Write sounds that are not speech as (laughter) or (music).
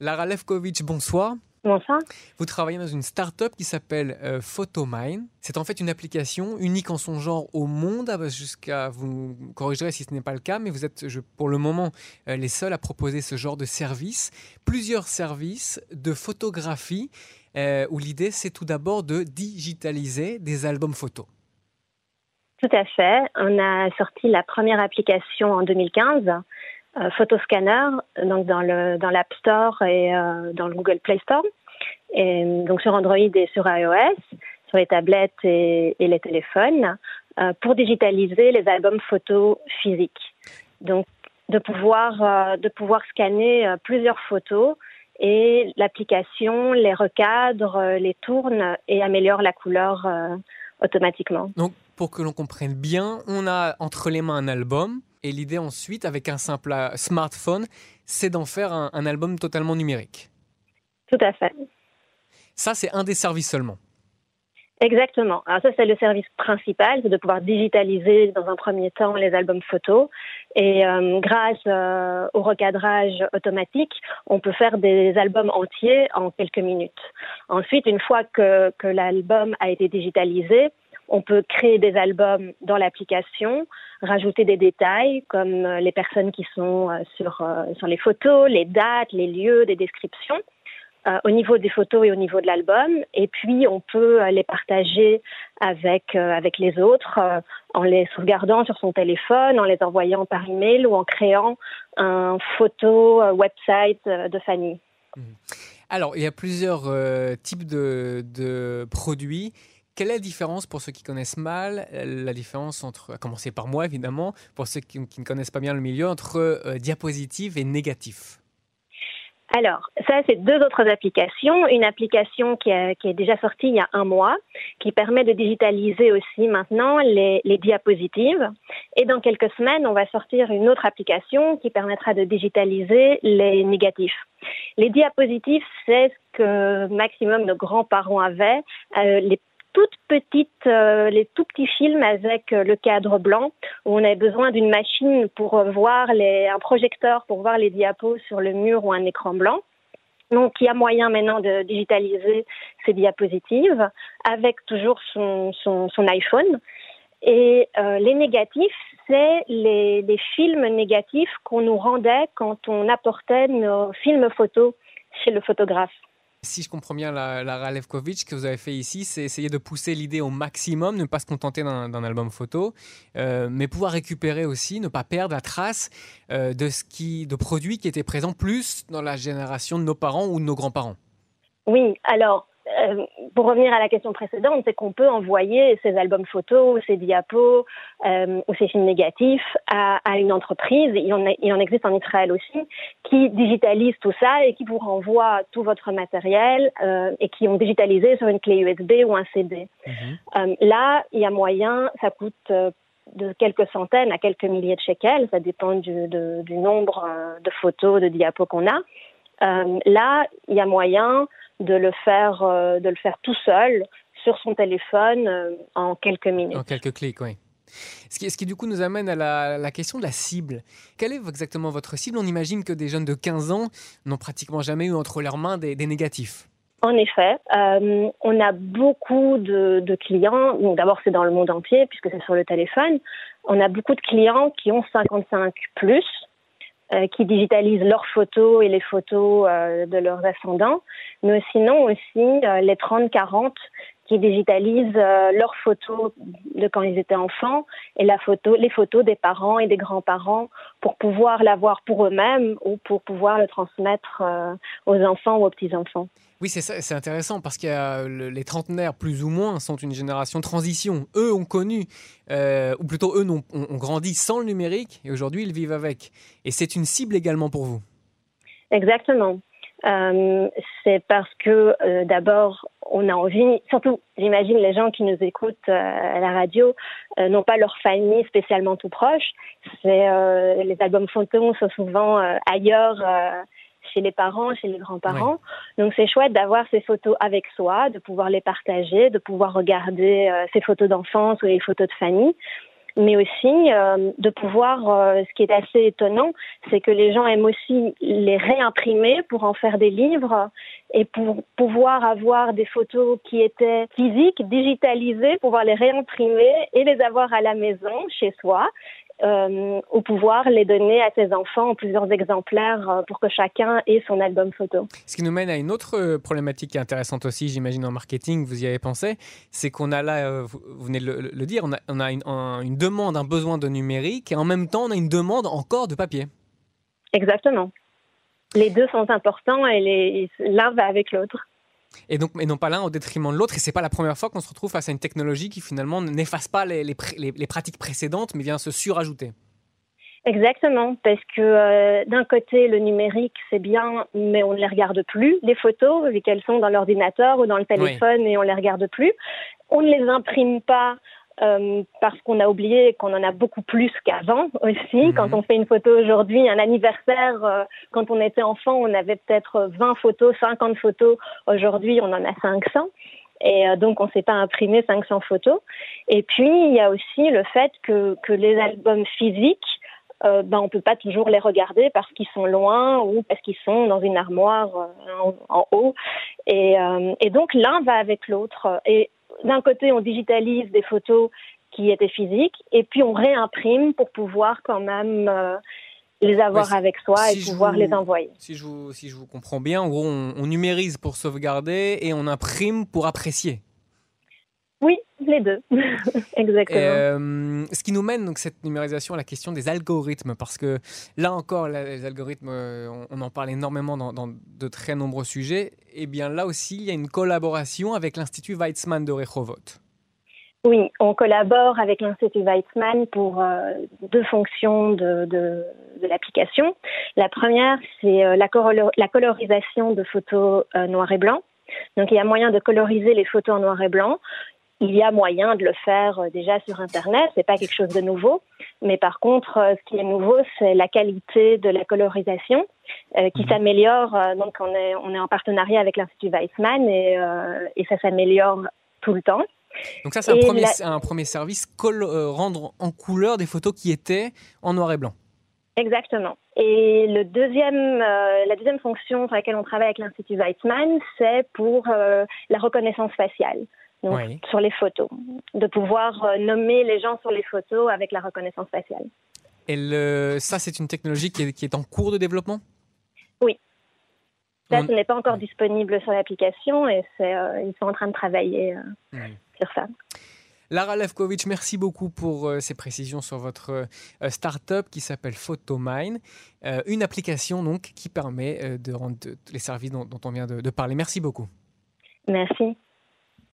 Lara Levkovitch, bonsoir. Bonsoir. Vous travaillez dans une start-up qui s'appelle euh, Photomine. C'est en fait une application unique en son genre au monde, ah, jusqu'à, vous corrigerez si ce n'est pas le cas, mais vous êtes je, pour le moment euh, les seuls à proposer ce genre de service. Plusieurs services de photographie euh, où l'idée c'est tout d'abord de digitaliser des albums photos. Tout à fait. On a sorti la première application en 2015 euh, Photoscanner, donc dans le dans l'App Store et euh, dans le Google Play Store, et donc sur Android et sur iOS, sur les tablettes et, les téléphones, euh, pour digitaliser les albums photos physiques. Donc de pouvoir de pouvoir scanner plusieurs photos et l'application les recadre, les tourne et améliore la couleur automatiquement. Donc pour que l'on comprenne bien, on a entre les mains un album et l'idée ensuite, avec un simple euh, smartphone, c'est d'en faire un, album totalement numérique. Tout à fait. Ça, c'est un des services seulement. Exactement. Alors ça, c'est le service principal, c'est de pouvoir digitaliser dans un premier temps les albums photos. Et euh, grâce euh, au recadrage automatique, on peut faire des albums entiers en quelques minutes. Ensuite, une fois que, que l'album a été digitalisé, on peut créer des albums dans l'application, rajouter des détails comme euh, les personnes qui sont euh, sur, euh, sur les photos, les dates, les lieux, des descriptions. au niveau des photos et au niveau de l'album. Et puis, on peut les partager avec, avec les autres en les sauvegardant sur son téléphone, en les envoyant par email ou en créant un photo website de famille. Mmh. Alors, il y a plusieurs types de produits quelle est la différence pour ceux qui connaissent mal, euh, la différence entre, à commencer par moi évidemment, pour ceux qui, ne connaissent pas bien le milieu, entre euh, diapositive et négatif? Alors, ça, c'est deux autres applications. Une application qui, est déjà sortie il y a un mois, qui permet de digitaliser aussi maintenant les, diapositives. Et dans quelques semaines, on va sortir une autre application qui permettra de digitaliser les négatifs. Les diapositives, c'est ce que maximum nos grands-parents avaient. Euh, les toutes petites, euh, les tout petits films avec euh, le cadre blanc où on avait besoin d'une machine pour euh, voir les, un projecteur pour voir les diapos sur le mur ou un écran blanc. Donc, il y a moyen maintenant de digitaliser ces diapositives avec toujours son, son, son iPhone. Et les négatifs, c'est les, les films négatifs qu'on nous rendait quand on apportait nos films photos chez le photographe. Si je comprends bien la, la que vous avez fait ici, c'est essayer de pousser l'idée au maximum, ne pas se contenter d'un album photo, euh, mais pouvoir récupérer aussi, ne pas perdre la trace euh, de, ce qui, de produits qui étaient présents plus dans la génération de nos parents ou de nos grands-parents. Oui, alors euh, pour revenir à la question précédente, c'est qu'on peut envoyer ces albums photos, ces diapos euh, ou ces films négatifs à, à une entreprise. Il en, il en, existe en Israël aussi qui digitalise tout ça et qui vous renvoie tout votre matériel euh, et qui ont digitalisé sur une clé USB ou un CD. Mhm. Là, il y a moyen, ça coûte de quelques centaines à quelques milliers de shekels, ça dépend du, de, du nombre de photos, de diapos qu'on a. là, il y a moyen de le faire, euh, de le faire tout seul sur son téléphone euh, en quelques minutes. En quelques clics, oui. Ce qui, ce qui, du coup nous amène à la, la, question de la cible. Quelle est exactement votre cible? On imagine que des jeunes de 15 ans n'ont pratiquement jamais eu entre leurs mains des, des négatifs. En effet, euh, on a beaucoup de, de clients. D'abord, c'est dans le monde entier puisque c'est sur le téléphone. On a beaucoup de clients qui ont 55 plus qui digitalisent leurs photos et les photos euh, de leurs ascendants, mais sinon aussi euh, les 30-40 qui digitalisent leurs photos de quand ils étaient enfants et la photo, les photos des parents et des grands-parents pour pouvoir l'avoir pour eux-mêmes ou pour pouvoir le transmettre aux enfants ou aux petits-enfants. Oui, c'est intéressant parce que les trentenaires, plus ou moins, sont une génération transition. Eux ont connu, euh, ou plutôt eux ont, ont, grandi sans le numérique et aujourd'hui ils vivent avec. Et c'est une cible également pour vous? Exactement. Euh, c'est parce que euh, d'abord, on a envie, surtout, j'imagine les gens qui nous écoutent à la radio n'ont pas leur famille spécialement tout proche. C'est les albums fantômes sont souvent ailleurs chez les parents, chez les grands-parents. Donc c'est chouette d'avoir ces photos avec soi, de pouvoir les partager, de pouvoir regarder euh, ces photos d'enfance ou les photos de famille. Mais aussi euh, de pouvoir, euh, ce qui est assez étonnant, c'est que les gens aiment aussi les réimprimer pour en faire des livres et pour pouvoir avoir des photos qui étaient physiques, digitalisées, pouvoir les réimprimer et les avoir à la maison, chez soi, euh, au pouvoir les donner à ses enfants en plusieurs exemplaires euh, pour que chacun ait son album photo. Ce qui nous mène à une autre euh, problématique intéressante aussi, j'imagine en marketing, vous y avez pensé, c'est qu'on a là, vous venez de le, dire, on a, une, demande, un besoin de numérique et en même temps on a une demande encore de papier. Exactement. Les deux sont importants et l'un va avec l'autre. Et donc, mais non pas l'un au détriment de l'autre. Et c'est pas la première fois qu'on se retrouve face à une technologie qui finalement n'efface pas les, les, pratiques précédentes, mais vient se surajouter. Exactement, parce que euh, d'un côté, le numérique, c'est bien, mais on ne les regarde plus, les photos, vu qu'elles sont dans l'ordinateur ou dans le téléphone, et on ne les regarde plus. On ne les imprime pas euh, parce qu'on a oublié qu'on en a beaucoup plus qu'avant aussi. Mhm. Quand on fait une photo aujourd'hui, un anniversaire, euh, quand on était enfant, on avait peut-être 20 photos, 50 photos. Aujourd'hui, on en a 500. Et euh, donc, on ne s'est pas imprimé 500 photos. Et puis, il y a aussi le fait que, que les albums physiques, ben, on peut pas toujours les regarder parce qu'ils sont loin ou parce qu'ils sont dans une armoire en, en, haut. Et, et donc, l'un va avec l'autre. Et d'un côté, on digitalise des photos qui étaient physiques et puis on réimprime pour pouvoir quand même euh, les avoir avec soi et pouvoir les envoyer. Si je, vous, si je vous comprends bien, en gros, on, numérise pour sauvegarder et on imprime pour apprécier. Oui, les deux, (laughs) exactement. Euh, ce qui nous mène donc cette numérisation à la question des algorithmes, parce que là encore, les algorithmes, euh, on, en parle énormément dans, dans, de très nombreux sujets. Et eh bien là aussi, il y a une collaboration avec l'Institut Weizmann de Rehovot. Oui, on collabore avec l'Institut Weizmann pour euh, deux fonctions de, de, de l'application. La première, c'est la, la, colorisation de photos noir et blanc. Donc il y a moyen de coloriser les photos en noir et blanc il y a moyen de le faire euh, déjà sur Internet, c'est pas quelque chose de nouveau. Mais par contre, euh, ce qui est nouveau, c'est la qualité de la colorisation euh, qui mhm. s'améliore. donc, on est, on est en partenariat avec l'Institut Weissmann et, et ça s'améliore tout le temps. Donc ça, c'est un, premier, un premier service, rendre en couleur des photos qui étaient en noir et blanc. Exactement. Et le deuxième, la deuxième fonction sur laquelle on travaille avec l'Institut Weizmann, c'est pour la reconnaissance faciale sur les photos, de pouvoir euh, nommer les gens sur les photos avec la reconnaissance faciale. Et ça, c'est une technologie qui est, en cours de développement? Oui. Ça, ce n'est pas encore disponible sur l'application et euh, ils sont en train de travailler euh, sur ça. Lara Levkovitch, merci beaucoup pour ces précisions sur votre start-up qui s'appelle Photomine, une application donc qui permet de rendre les services dont, on vient de parler. Merci beaucoup. Merci.